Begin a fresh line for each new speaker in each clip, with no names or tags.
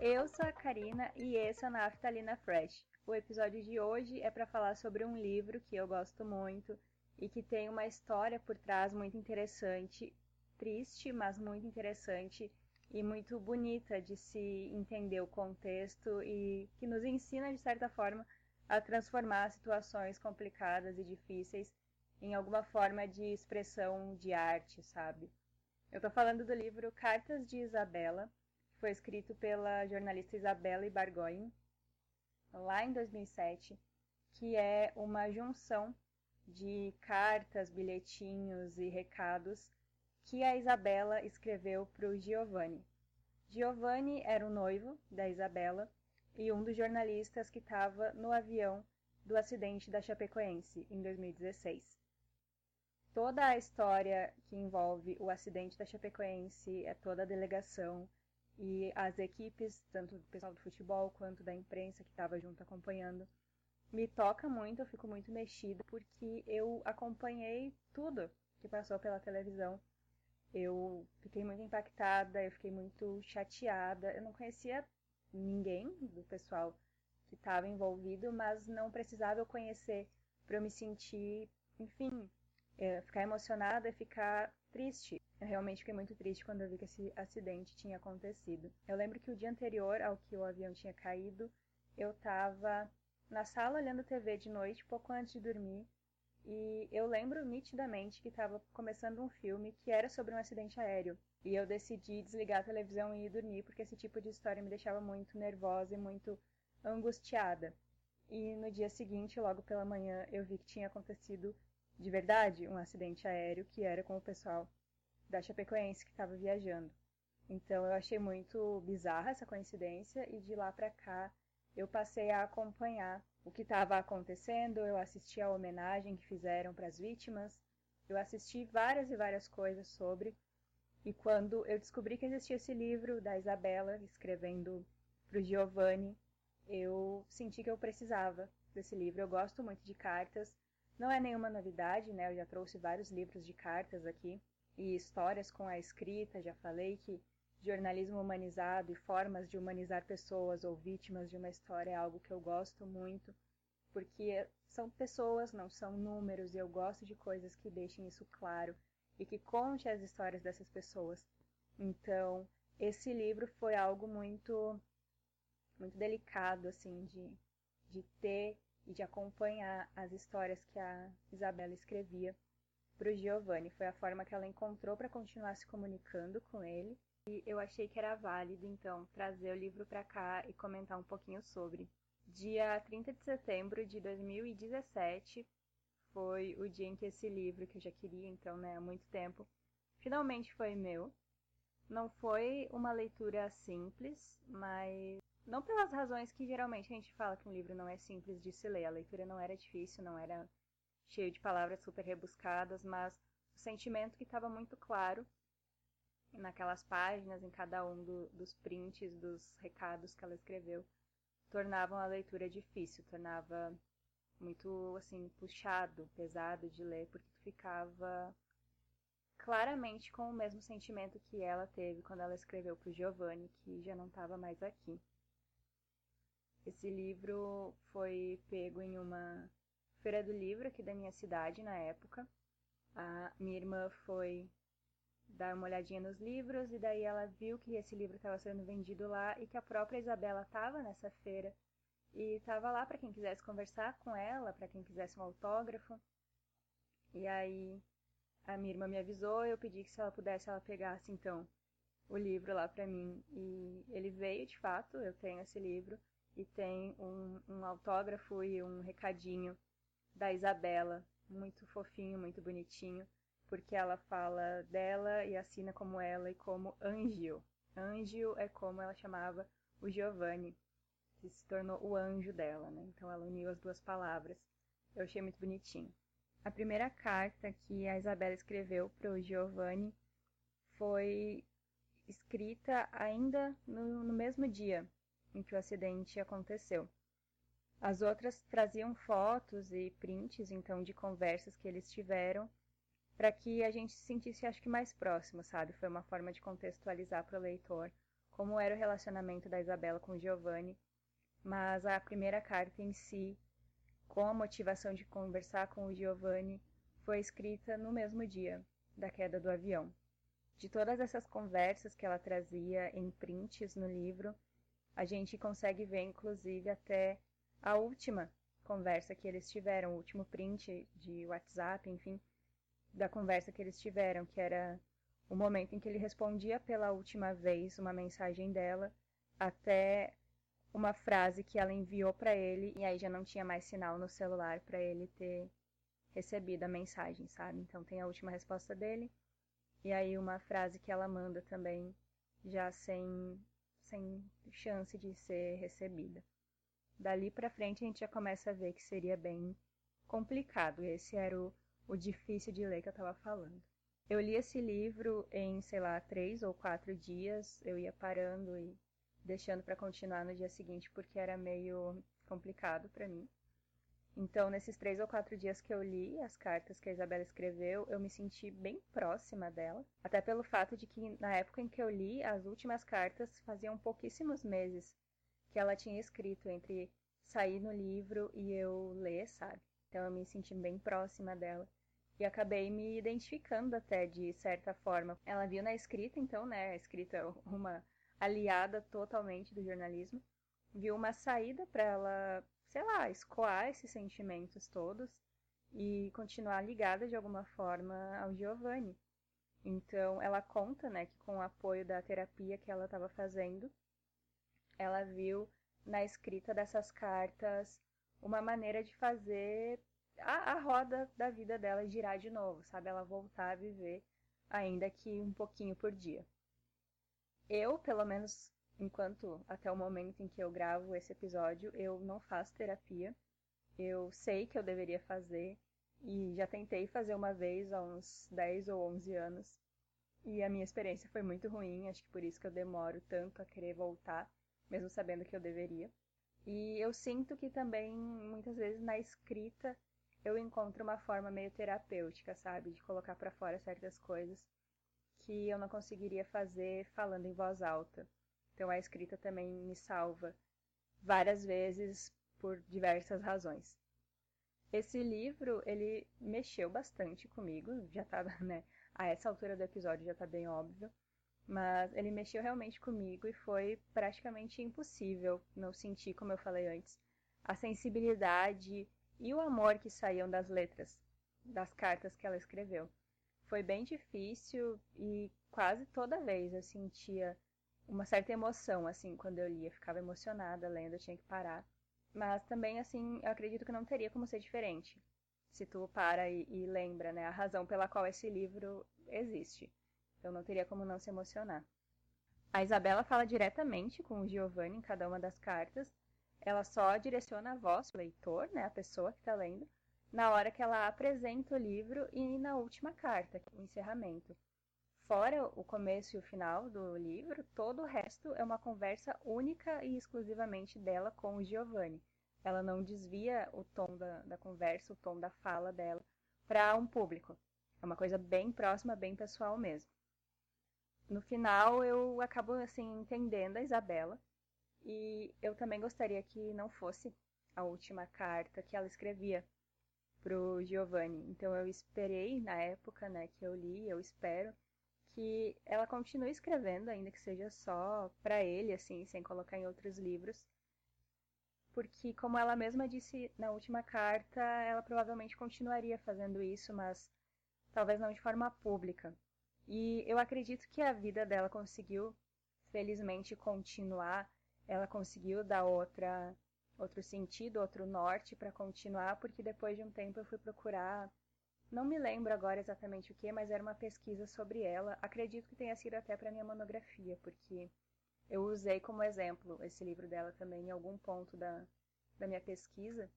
Eu sou a Karina e esse é o Naftalina Fresh. O episódio de hoje é para falar sobre um livro que eu gosto muito e que tem uma história por trás muito interessante, triste, mas muito interessante e muito bonita de se entender o contexto e que nos ensina, de certa forma, a transformar situações complicadas e difíceis em alguma forma de expressão de arte, sabe? Eu tô falando do livro Cartas de Isabela, foi escrito pela jornalista Isabela Ibargoin, lá em 2007, que é uma junção de cartas, bilhetinhos e recados que a Isabela escreveu para o Giovanni. Giovanni era o noivo da Isabela e um dos jornalistas que estava no avião do acidente da Chapecoense em 2016. Toda a história que envolve o acidente da Chapecoense, é toda a delegação e as equipes, tanto do pessoal do futebol quanto da imprensa que estava junto acompanhando, me toca muito, eu fico muito mexida porque eu acompanhei tudo que passou pela televisão. Eu fiquei muito impactada, eu fiquei muito chateada. Eu não conhecia ninguém do pessoal que estava envolvido, mas não precisava eu conhecer para eu me sentir, enfim, é, ficar emocionada e ficar triste. Eu realmente fiquei muito triste quando eu vi que esse acidente tinha acontecido. Eu lembro que o dia anterior ao que o avião tinha caído, eu estava na sala olhando TV de noite, pouco antes de dormir, e eu lembro nitidamente que estava começando um filme que era sobre um acidente aéreo. E eu decidi desligar a televisão e ir dormir, porque esse tipo de história me deixava muito nervosa e muito angustiada. E no dia seguinte, logo pela manhã, eu vi que tinha acontecido de verdade um acidente aéreo que era com o pessoal da Chapecoense que estava viajando. Então eu achei muito bizarra essa coincidência e de lá para cá eu passei a acompanhar o que estava acontecendo, eu assisti a homenagem que fizeram para as vítimas, eu assisti várias e várias coisas sobre. E quando eu descobri que existia esse livro da Isabela escrevendo para o Giovanni, eu senti que eu precisava desse livro. Eu gosto muito de cartas, não é nenhuma novidade, né? Eu já trouxe vários livros de cartas aqui e histórias com a escrita, já falei que jornalismo humanizado e formas de humanizar pessoas ou vítimas de uma história é algo que eu gosto muito, porque são pessoas, não são números, e eu gosto de coisas que deixem isso claro e que conte as histórias dessas pessoas. Então, esse livro foi algo muito muito delicado assim de de ter e de acompanhar as histórias que a Isabela escrevia para o Giovanni. Foi a forma que ela encontrou para continuar se comunicando com ele e eu achei que era válido, então, trazer o livro para cá e comentar um pouquinho sobre. Dia 30 de setembro de 2017 foi o dia em que esse livro, que eu já queria, então, né, há muito tempo, finalmente foi meu. Não foi uma leitura simples, mas não pelas razões que geralmente a gente fala que um livro não é simples de se ler. A leitura não era difícil, não era cheio de palavras super rebuscadas, mas o sentimento que estava muito claro naquelas páginas, em cada um do, dos prints, dos recados que ela escreveu, tornavam a leitura difícil, tornava muito assim puxado, pesado de ler, porque tu ficava claramente com o mesmo sentimento que ela teve quando ela escreveu para o Giovanni, que já não estava mais aqui. Esse livro foi pego em uma feira do livro aqui da minha cidade na época. A minha irmã foi dar uma olhadinha nos livros e daí ela viu que esse livro estava sendo vendido lá e que a própria Isabela estava nessa feira e estava lá para quem quisesse conversar com ela, para quem quisesse um autógrafo. E aí a minha irmã me avisou, eu pedi que se ela pudesse ela pegasse então o livro lá para mim e ele veio de fato, eu tenho esse livro e tem um, um autógrafo e um recadinho da Isabela, muito fofinho, muito bonitinho porque ela fala dela e assina como ela e como Angio. Angio é como ela chamava o Giovanni, que se tornou o anjo dela, né? Então ela uniu as duas palavras. Eu achei muito bonitinho. A primeira carta que a Isabela escreveu para o Giovanni foi escrita ainda no, no mesmo dia em que o acidente aconteceu. As outras traziam fotos e prints, então, de conversas que eles tiveram para que a gente se sentisse, acho que, mais próximo, sabe? Foi uma forma de contextualizar para o leitor como era o relacionamento da Isabela com Giovanni, mas a primeira carta em si, com a motivação de conversar com o Giovanni, foi escrita no mesmo dia da queda do avião. De todas essas conversas que ela trazia em prints no livro, a gente consegue ver inclusive até a última conversa que eles tiveram, o último print de WhatsApp, enfim, da conversa que eles tiveram, que era o momento em que ele respondia pela última vez uma mensagem dela, até uma frase que ela enviou para ele e aí já não tinha mais sinal no celular para ele ter recebido a mensagem, sabe? Então tem a última resposta dele e aí uma frase que ela manda também já sem sem chance de ser recebida. Dali para frente a gente já começa a ver que seria bem complicado. Esse era o, o difícil de ler que eu estava falando. Eu li esse livro em, sei lá, três ou quatro dias. Eu ia parando e deixando para continuar no dia seguinte porque era meio complicado para mim. Então, nesses três ou quatro dias que eu li as cartas que a Isabela escreveu, eu me senti bem próxima dela. Até pelo fato de que, na época em que eu li as últimas cartas, faziam pouquíssimos meses que ela tinha escrito entre sair no livro e eu ler, sabe? Então, eu me senti bem próxima dela. E acabei me identificando até de certa forma. Ela viu na escrita, então, né? A escrita é uma aliada totalmente do jornalismo. Viu uma saída para ela sei lá, escoar esses sentimentos todos e continuar ligada de alguma forma ao Giovanni. Então, ela conta, né, que com o apoio da terapia que ela estava fazendo, ela viu na escrita dessas cartas uma maneira de fazer a, a roda da vida dela girar de novo, sabe? Ela voltar a viver, ainda que um pouquinho por dia. Eu, pelo menos enquanto até o momento em que eu gravo esse episódio, eu não faço terapia. Eu sei que eu deveria fazer e já tentei fazer uma vez há uns 10 ou 11 anos. E a minha experiência foi muito ruim, acho que por isso que eu demoro tanto a querer voltar, mesmo sabendo que eu deveria. E eu sinto que também, muitas vezes, na escrita, eu encontro uma forma meio terapêutica, sabe? De colocar para fora certas coisas que eu não conseguiria fazer falando em voz alta. Então a escrita também me salva várias vezes por diversas razões. Esse livro, ele mexeu bastante comigo, já tá, né, a essa altura do episódio já tá bem óbvio, mas ele mexeu realmente comigo e foi praticamente impossível não sentir, como eu falei antes, a sensibilidade e o amor que saíam das letras, das cartas que ela escreveu. Foi bem difícil e quase toda vez eu sentia uma certa emoção, assim, quando eu lia. Ficava emocionada lendo, eu tinha que parar. Mas também, assim, eu acredito que não teria como ser diferente. Se tu para e, e lembra, né, a razão pela qual esse livro existe. Então não teria como não se emocionar. A Isabela fala diretamente com o Giovanni em cada uma das cartas. Ela só direciona a voz, o leitor, né, a pessoa que está lendo, na hora que ela apresenta o livro e na última carta, o encerramento. Fora o começo e o final do livro, todo o resto é uma conversa única e exclusivamente dela com o Giovanni. Ela não desvia o tom da, da conversa, o tom da fala dela para um público. É uma coisa bem próxima, bem pessoal mesmo. No final, eu acabo assim entendendo a Isabela e eu também gostaria que não fosse a última carta que ela escrevia pro Giovanni. Então eu esperei na época, né, que eu li, eu espero que ela continue escrevendo, ainda que seja só para ele, assim, sem colocar em outros livros. Porque, como ela mesma disse na última carta, ela provavelmente continuaria fazendo isso, mas talvez não de forma pública. E eu acredito que a vida dela conseguiu, felizmente, continuar. Ela conseguiu dar outra, outro sentido, outro norte para continuar, porque depois de um tempo eu fui procurar não me lembro agora exatamente o que, mas era uma pesquisa sobre ela. Acredito que tenha sido até para minha monografia, porque eu usei como exemplo esse livro dela também em algum ponto da, da minha pesquisa.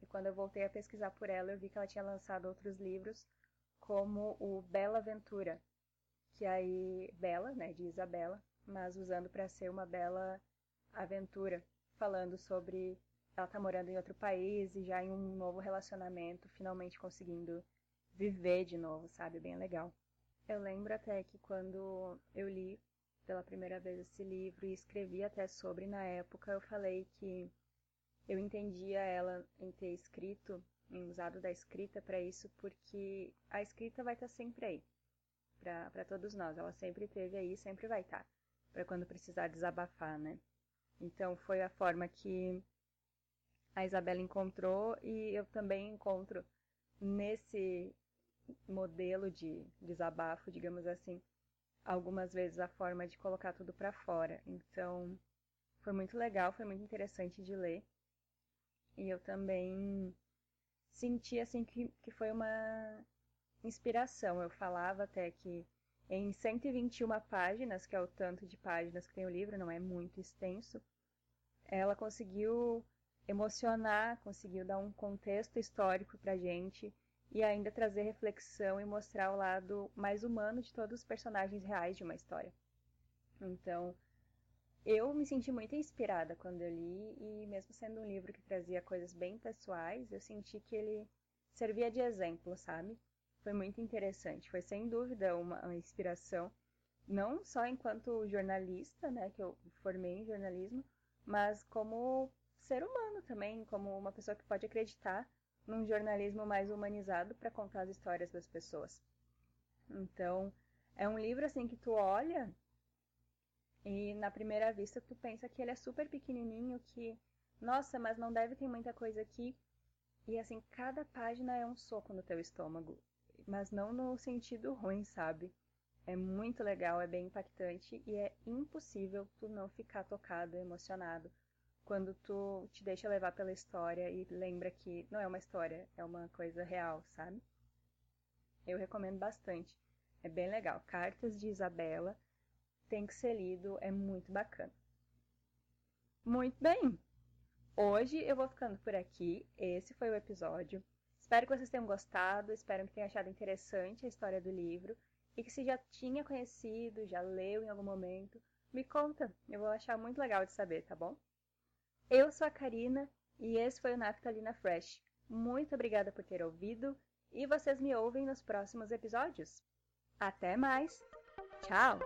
E quando eu voltei a pesquisar por ela, eu vi que ela tinha lançado outros livros, como o Bela Aventura, que aí Bela, né, de Isabela, mas usando para ser uma bela aventura, falando sobre ela tá morando em outro país e já em um novo relacionamento, finalmente conseguindo viver de novo, sabe? Bem legal. Eu lembro até que quando eu li pela primeira vez esse livro e escrevi até sobre na época, eu falei que eu entendia ela em ter escrito, em usado da escrita para isso, porque a escrita vai estar tá sempre aí para todos nós. Ela sempre teve aí, sempre vai estar, tá, para quando precisar desabafar, né? Então foi a forma que a Isabela encontrou e eu também encontro nesse modelo de desabafo, digamos assim, algumas vezes a forma de colocar tudo para fora. Então foi muito legal, foi muito interessante de ler. E eu também senti assim que, que foi uma inspiração. Eu falava até que em 121 páginas, que é o tanto de páginas que tem o livro, não é muito extenso, ela conseguiu emocionar, conseguiu dar um contexto histórico pra gente e ainda trazer reflexão e mostrar o lado mais humano de todos os personagens reais de uma história. Então, eu me senti muito inspirada quando eu li e mesmo sendo um livro que trazia coisas bem pessoais, eu senti que ele servia de exemplo, sabe? foi muito interessante. Foi sem dúvida uma, uma inspiração, não só enquanto jornalista, né, que eu formei em jornalismo, mas como ser humano também, como uma pessoa que pode acreditar num jornalismo mais humanizado para contar as histórias das pessoas. Então, é um livro assim que tu olha e na primeira vista tu pensa que ele é super pequenininho, que nossa, mas não deve ter muita coisa aqui. E assim, cada página é um soco no teu estômago mas não no sentido ruim, sabe? É muito legal, é bem impactante e é impossível tu não ficar tocado, emocionado quando tu te deixa levar pela história e lembra que não é uma história, é uma coisa real, sabe? Eu recomendo bastante. É bem legal. Cartas de Isabela tem que ser lido, é muito bacana. Muito bem! Hoje eu vou ficando por aqui. Esse foi o episódio. Espero que vocês tenham gostado, espero que tenham achado interessante a história do livro e que se já tinha conhecido, já leu em algum momento, me conta, eu vou achar muito legal de saber, tá bom? Eu sou a Karina e esse foi o Naftalina Fresh. Muito obrigada por ter ouvido e vocês me ouvem nos próximos episódios. Até mais! Tchau!